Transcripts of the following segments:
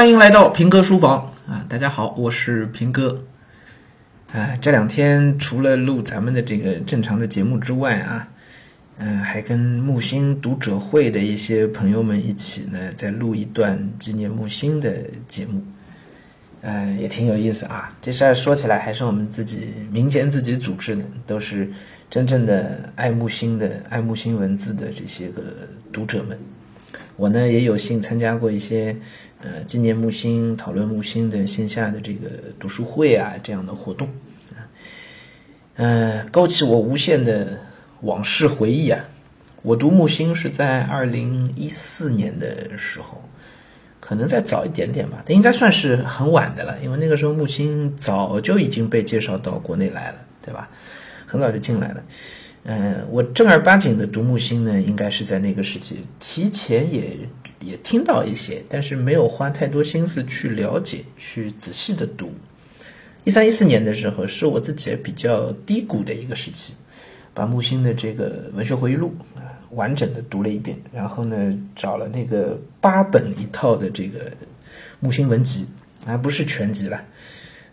欢迎来到平哥书房啊！大家好，我是平哥。啊，这两天除了录咱们的这个正常的节目之外啊，嗯，还跟木星读者会的一些朋友们一起呢，在录一段纪念木星的节目。嗯，也挺有意思啊。这事儿说起来，还是我们自己民间自己组织的，都是真正的爱木星的、爱木星文字的这些个读者们。我呢也有幸参加过一些，呃，纪念木星、讨论木星的线下的这个读书会啊这样的活动，啊，呃，勾起我无限的往事回忆啊。我读木星是在二零一四年的时候，可能再早一点点吧，应该算是很晚的了，因为那个时候木星早就已经被介绍到国内来了，对吧？很早就进来了。嗯，我正儿八经的读木星呢，应该是在那个时期，提前也也听到一些，但是没有花太多心思去了解，去仔细的读。一三一四年的时候，是我自己比较低谷的一个时期，把木星的这个文学回忆录完整的读了一遍，然后呢，找了那个八本一套的这个木星文集，而不是全集了，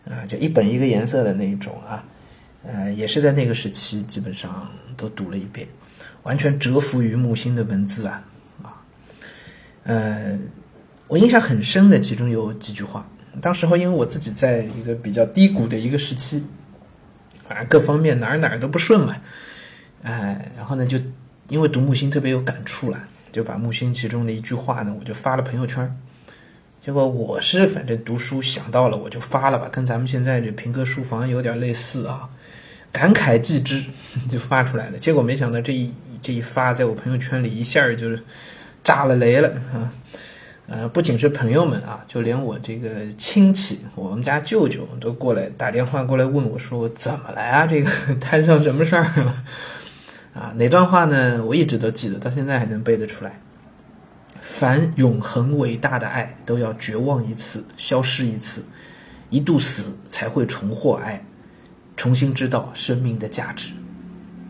啊，就一本一个颜色的那一种啊。呃，也是在那个时期，基本上都读了一遍，完全折服于木星的文字啊啊！呃，我印象很深的其中有几句话。当时候因为我自己在一个比较低谷的一个时期，啊，各方面哪儿哪儿都不顺嘛，哎，然后呢，就因为读木星特别有感触了，就把木星其中的一句话呢，我就发了朋友圈。结果我是反正读书想到了我就发了吧，跟咱们现在这平哥书房有点类似啊。感慨既之，就发出来了。结果没想到这一这一发，在我朋友圈里一下就是炸了雷了啊！呃，不仅是朋友们啊，就连我这个亲戚，我们家舅舅都过来打电话过来问我说：“我怎么了呀？这个摊上什么事儿了？”啊，哪段话呢？我一直都记得，到现在还能背得出来。凡永恒伟大的爱，都要绝望一次，消失一次，一度死才会重获爱。重新知道生命的价值，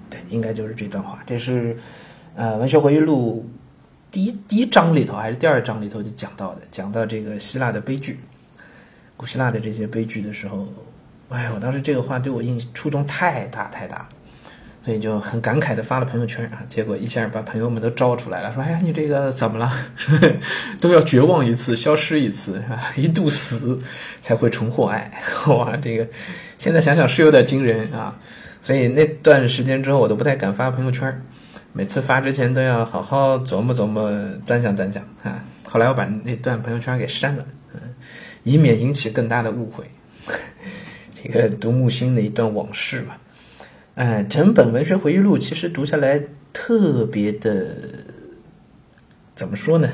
对，应该就是这段话。这是，呃，文学回忆录第一第一章里头还是第二章里头就讲到的，讲到这个希腊的悲剧，古希腊的这些悲剧的时候，哎，我当时这个话对我印触动太大太大，所以就很感慨的发了朋友圈啊，结果一下把朋友们都招出来了，说：“哎呀，你这个怎么了？都要绝望一次，消失一次，一度死才会重获爱。哇，这个。”现在想想是有点惊人啊，所以那段时间之后，我都不太敢发朋友圈每次发之前都要好好琢磨琢磨，端详端详啊。后来我把那段朋友圈给删了，嗯，以免引起更大的误会。这个读木星的一段往事吧，哎，整本文学回忆录其实读下来特别的，怎么说呢？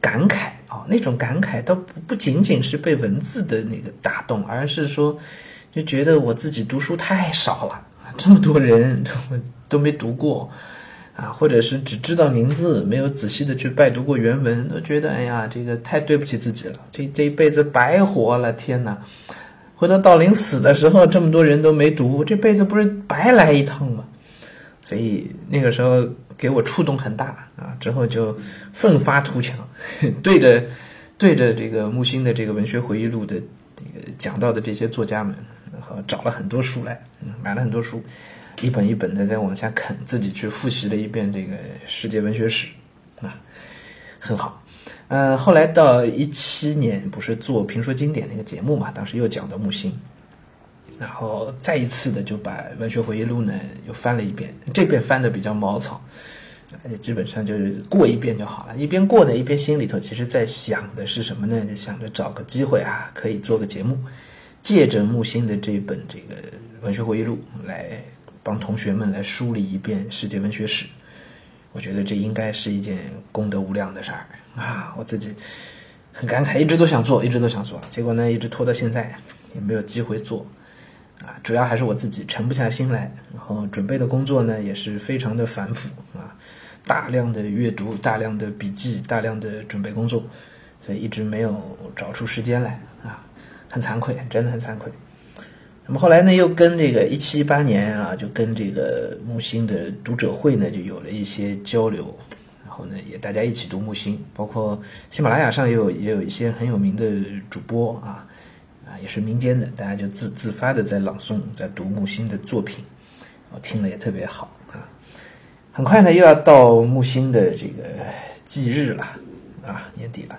感慨啊，那种感慨倒不不仅仅是被文字的那个打动，而是说。就觉得我自己读书太少了，这么多人 都没读过，啊，或者是只知道名字，没有仔细的去拜读过原文，都觉得哎呀，这个太对不起自己了，这这一辈子白活了，天哪！回到到临死的时候，这么多人都没读，这辈子不是白来一趟吗？所以那个时候给我触动很大啊，之后就奋发图强，对着对着这个木心的这个文学回忆录的这个讲到的这些作家们。和找了很多书来，买了很多书，一本一本的在往下啃，自己去复习了一遍这个世界文学史，啊，很好。呃，后来到一七年，不是做评说经典那个节目嘛，当时又讲到木星，然后再一次的就把文学回忆录呢又翻了一遍，这遍翻的比较毛草，而且基本上就是过一遍就好了。一边过呢，一边心里头其实在想的是什么呢？就想着找个机会啊，可以做个节目。借着木心的这本这个文学回忆录来帮同学们来梳理一遍世界文学史，我觉得这应该是一件功德无量的事儿啊！我自己很感慨，一直都想做，一直都想做，结果呢一直拖到现在也没有机会做啊！主要还是我自己沉不下心来，然后准备的工作呢也是非常的繁复啊，大量的阅读、大量的笔记、大量的准备工作，所以一直没有找出时间来。很惭愧，真的很惭愧。那么后来呢，又跟这个一七一八年啊，就跟这个木星的读者会呢，就有了一些交流。然后呢，也大家一起读木心，包括喜马拉雅上也有也有一些很有名的主播啊，啊，也是民间的，大家就自自发的在朗诵，在读木心的作品，我听了也特别好啊。很快呢，又要到木心的这个忌日了啊，年底了，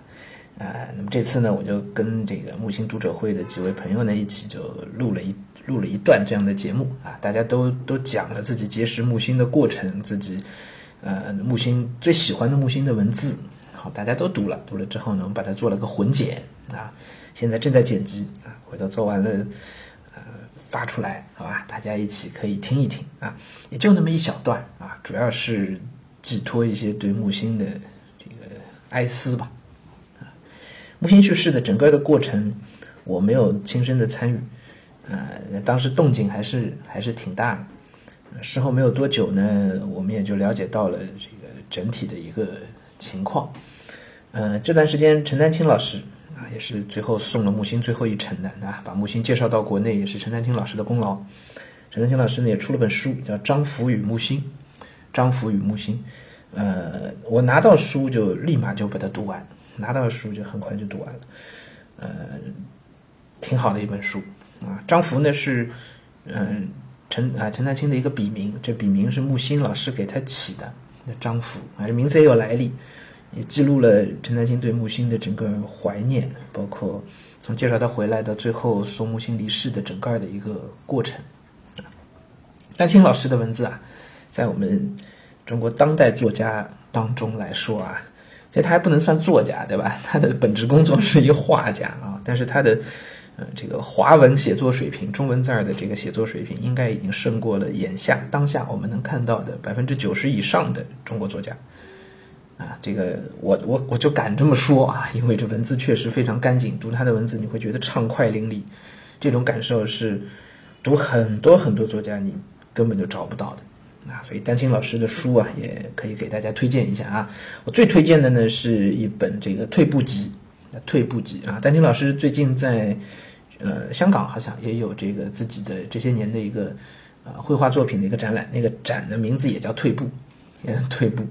啊，那么这次呢，我就跟这个木星读者会的几位朋友呢，一起就录了一录了一段这样的节目啊，大家都都讲了自己结识木星的过程，自己呃木星最喜欢的木星的文字，好，大家都读了，读了之后呢，我们把它做了个混剪啊，现在正在剪辑啊，回头做完了呃。发出来，好吧，大家一起可以听一听啊，也就那么一小段啊，主要是寄托一些对木星的这个哀思吧。木星去世的整个的过程，我没有亲身的参与，啊，当时动静还是还是挺大的。事后没有多久呢，我们也就了解到了这个整体的一个情况。呃，这段时间陈丹青老师啊。也是最后送了木心最后一程的啊，把木心介绍到国内也是陈丹青老师的功劳。陈丹青老师呢也出了本书，叫《张福与木心》，张福与木心。呃，我拿到书就立马就把它读完，拿到书就很快就读完了。呃，挺好的一本书啊。张福呢是嗯陈啊陈丹青的一个笔名，这笔名是木心老师给他起的。那张福啊，这名字也有来历。也记录了陈丹青对木心的整个怀念，包括从介绍他回来到最后送木心离世的整个的一个过程。丹青老师的文字啊，在我们中国当代作家当中来说啊，其实他还不能算作家，对吧？他的本职工作是一画家啊，但是他的呃这个华文写作水平，中文字儿的这个写作水平，应该已经胜过了眼下当下我们能看到的百分之九十以上的中国作家。啊，这个我我我就敢这么说啊，因为这文字确实非常干净，读他的文字你会觉得畅快淋漓，这种感受是读很多很多作家你根本就找不到的啊。所以丹青老师的书啊，也可以给大家推荐一下啊。我最推荐的呢是一本这个退步集，退步集啊。丹青老师最近在呃香港好像也有这个自己的这些年的一个呃绘画作品的一个展览，那个展的名字也叫退步，退步。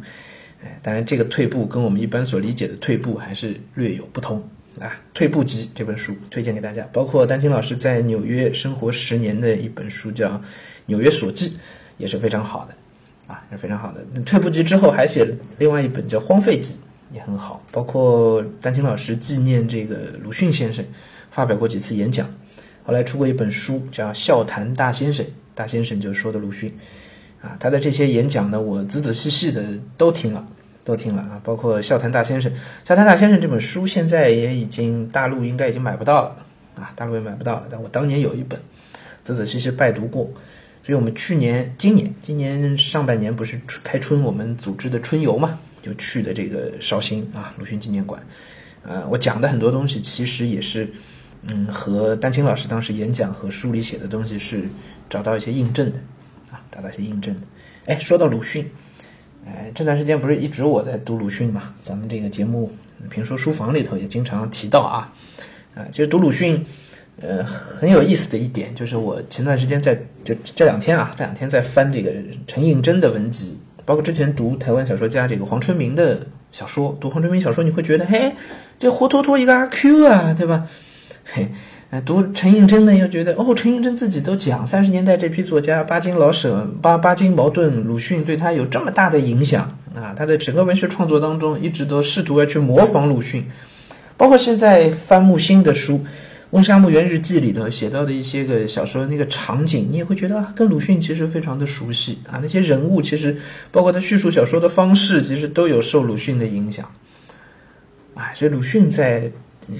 哎，当然，这个退步跟我们一般所理解的退步还是略有不同啊。《退步集》这本书推荐给大家，包括丹青老师在纽约生活十年的一本书叫《纽约所记》，也是非常好的啊，是非常好的。《退步集》之后还写了另外一本叫《荒废集》，也很好。包括丹青老师纪念这个鲁迅先生，发表过几次演讲，后来出过一本书叫《笑谈大先生》，大先生就说的鲁迅。啊，他的这些演讲呢，我仔仔细细的都听了，都听了啊，包括《笑谈大先生》。《笑谈大先生》这本书现在也已经大陆应该已经买不到了啊，大陆也买不到了。但我当年有一本，仔仔细细拜读过。所以我们去年、今年、今年上半年不是开春，我们组织的春游嘛，就去的这个绍兴啊，鲁迅纪念馆。呃，我讲的很多东西其实也是，嗯，和丹青老师当时演讲和书里写的东西是找到一些印证的。啊找到一些印证的。哎，说到鲁迅，哎，这段时间不是一直我在读鲁迅嘛？咱们这个节目评说书房里头也经常提到啊。啊，其实读鲁迅，呃，很有意思的一点就是，我前段时间在就这两天啊，这两天在翻这个陈应真的文集，包括之前读台湾小说家这个黄春明的小说，读黄春明小说你会觉得，嘿，这活脱脱一个阿 Q 啊，对吧？嘿。读陈应真呢，又觉得哦，陈应真自己都讲，三十年代这批作家，巴金、老舍、巴巴金、茅盾、鲁迅对他有这么大的影响啊！他的整个文学创作当中，一直都试图要去模仿鲁迅，包括现在翻木心的书《温莎墓园日记》里头写到的一些个小说那个场景，你也会觉得，跟鲁迅其实非常的熟悉啊。那些人物其实，包括他叙述小说的方式，其实都有受鲁迅的影响。哎，所以鲁迅在。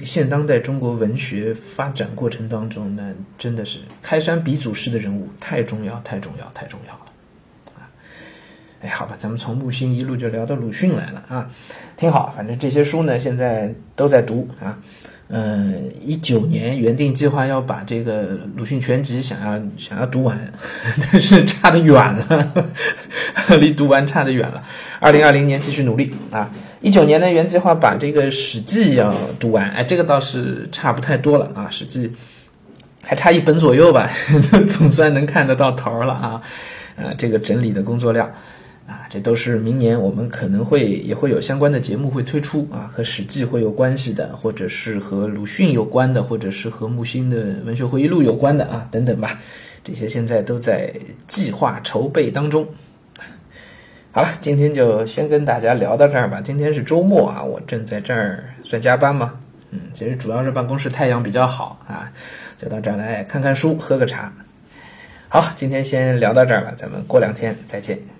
现当代中国文学发展过程当中，那真的是开山鼻祖式的人物，太重要，太重要，太重要了啊！哎，好吧，咱们从木心一路就聊到鲁迅来了啊，挺好。反正这些书呢，现在都在读啊。嗯，一九年原定计划要把这个鲁迅全集想要想要读完，但是差得远了，离读完差得远了。二零二零年继续努力啊！一九年呢原计划把这个史记要读完，哎，这个倒是差不太多了啊，史记还差一本左右吧，总算能看得到头了啊！呃，这个整理的工作量，啊，这都是明年我们可能会也会有相关的节目会推出啊，和《史记》会有关系的，或者是和鲁迅有关的，或者是和木心的文学回忆录有关的啊，等等吧。这些现在都在计划筹备当中。好了，今天就先跟大家聊到这儿吧。今天是周末啊，我正在这儿算加班嘛。嗯，其实主要是办公室太阳比较好啊，就到这儿来看看书，喝个茶。好，今天先聊到这儿吧，咱们过两天再见。